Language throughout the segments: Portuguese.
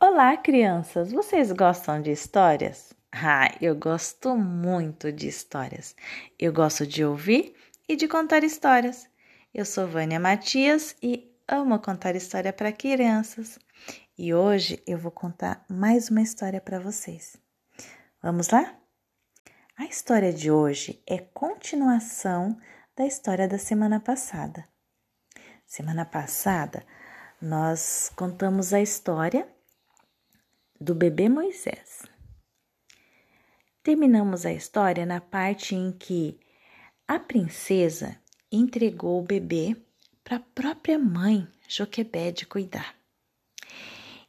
Olá, crianças! Vocês gostam de histórias? Ah, eu gosto muito de histórias. Eu gosto de ouvir e de contar histórias. Eu sou Vânia Matias e amo contar história para crianças. E hoje eu vou contar mais uma história para vocês. Vamos lá? A história de hoje é continuação da história da semana passada. Semana passada nós contamos a história do bebê Moisés. Terminamos a história na parte em que a princesa entregou o bebê para a própria mãe, Joquebede, cuidar.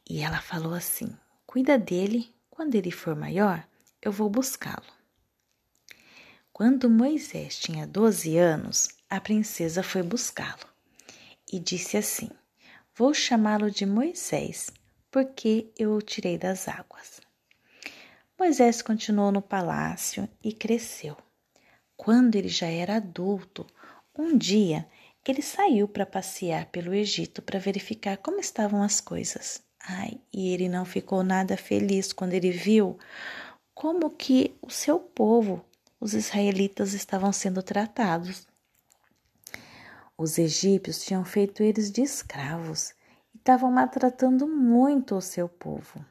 E ela falou assim: Cuida dele, quando ele for maior, eu vou buscá-lo. Quando Moisés tinha 12 anos, a princesa foi buscá-lo e disse assim: Vou chamá-lo de Moisés, porque eu o tirei das águas. Moisés continuou no palácio e cresceu. Quando ele já era adulto, um dia ele saiu para passear pelo Egito para verificar como estavam as coisas. Ai, e ele não ficou nada feliz quando ele viu como que o seu povo, os israelitas, estavam sendo tratados. Os egípcios tinham feito eles de escravos estavam maltratando muito o seu povo.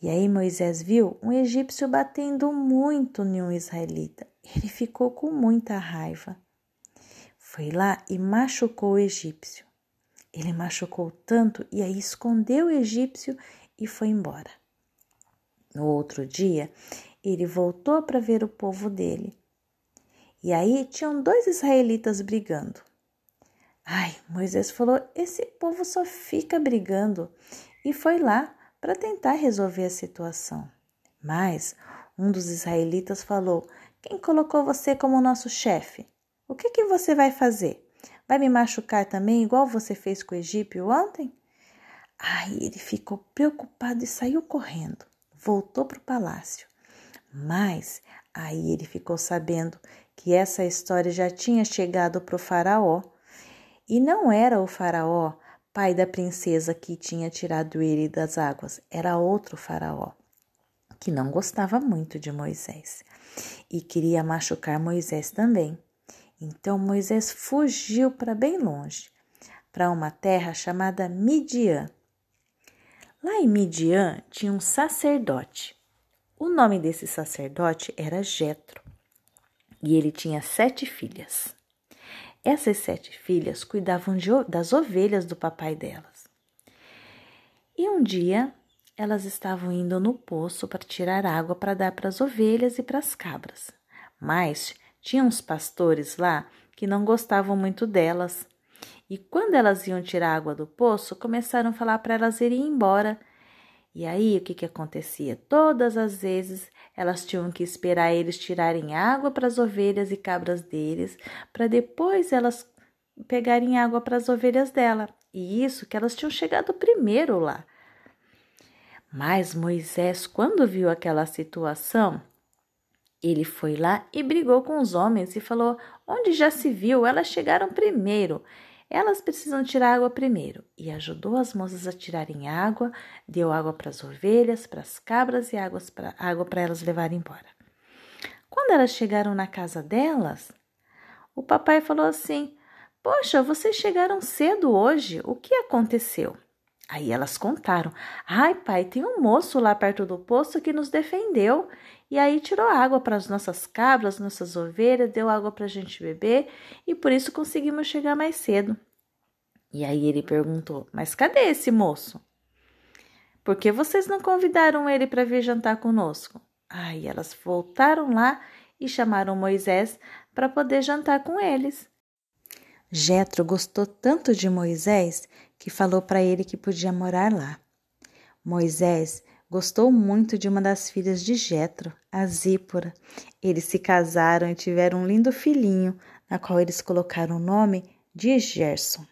E aí Moisés viu um egípcio batendo muito em um israelita. Ele ficou com muita raiva. Foi lá e machucou o egípcio. Ele machucou tanto e aí escondeu o egípcio e foi embora. No outro dia, ele voltou para ver o povo dele. E aí tinham dois israelitas brigando. Ai, Moisés falou: esse povo só fica brigando e foi lá para tentar resolver a situação. Mas um dos israelitas falou: Quem colocou você como nosso chefe? O que, que você vai fazer? Vai me machucar também, igual você fez com o egípcio ontem? Ai, ele ficou preocupado e saiu correndo. Voltou para o palácio. Mas aí ele ficou sabendo que essa história já tinha chegado para o faraó e não era o Faraó, pai da princesa que tinha tirado ele das águas, era outro Faraó, que não gostava muito de Moisés e queria machucar Moisés também. Então Moisés fugiu para bem longe, para uma terra chamada Midian. Lá em Midian tinha um sacerdote. O nome desse sacerdote era Jetro e ele tinha sete filhas. Essas sete filhas cuidavam de, das ovelhas do papai delas. E um dia elas estavam indo no poço para tirar água para dar para as ovelhas e para as cabras. Mas tinha uns pastores lá que não gostavam muito delas. E quando elas iam tirar água do poço, começaram a falar para elas irem embora e aí, o que, que acontecia? Todas as vezes elas tinham que esperar eles tirarem água para as ovelhas e cabras deles, para depois elas pegarem água para as ovelhas dela. E isso que elas tinham chegado primeiro lá. Mas Moisés, quando viu aquela situação, ele foi lá e brigou com os homens e falou: Onde já se viu? Elas chegaram primeiro. Elas precisam tirar água primeiro. E ajudou as moças a tirarem água, deu água para as ovelhas, para as cabras e pra, água para elas levarem embora. Quando elas chegaram na casa delas, o papai falou assim: Poxa, vocês chegaram cedo hoje, o que aconteceu? Aí elas contaram: Ai, pai, tem um moço lá perto do poço que nos defendeu. E aí tirou água para as nossas cabras, nossas ovelhas, deu água para a gente beber e por isso conseguimos chegar mais cedo. E aí ele perguntou: Mas cadê esse moço? Por que vocês não convidaram ele para vir jantar conosco? Aí elas voltaram lá e chamaram Moisés para poder jantar com eles. Jetro gostou tanto de Moisés que falou para ele que podia morar lá. Moisés gostou muito de uma das filhas de Jetro, a Zípora. Eles se casaram e tiveram um lindo filhinho, na qual eles colocaram o nome de Gerson.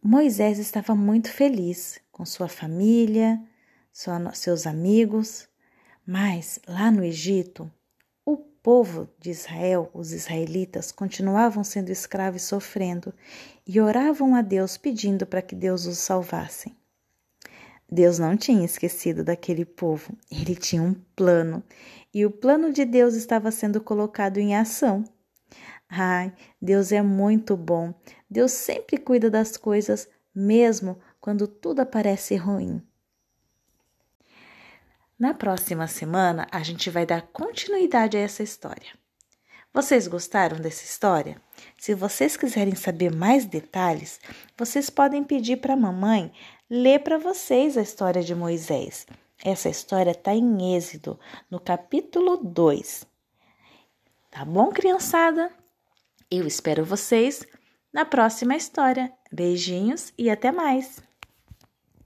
Moisés estava muito feliz com sua família, seus amigos, mas lá no Egito povo de Israel, os israelitas, continuavam sendo escravos e sofrendo, e oravam a Deus pedindo para que Deus os salvasse. Deus não tinha esquecido daquele povo, ele tinha um plano e o plano de Deus estava sendo colocado em ação. Ai, Deus é muito bom. Deus sempre cuida das coisas, mesmo quando tudo parece ruim. Na próxima semana, a gente vai dar continuidade a essa história. Vocês gostaram dessa história? Se vocês quiserem saber mais detalhes, vocês podem pedir para a mamãe ler para vocês a história de Moisés. Essa história está em Êxodo, no capítulo 2. Tá bom, criançada? Eu espero vocês na próxima história. Beijinhos e até mais!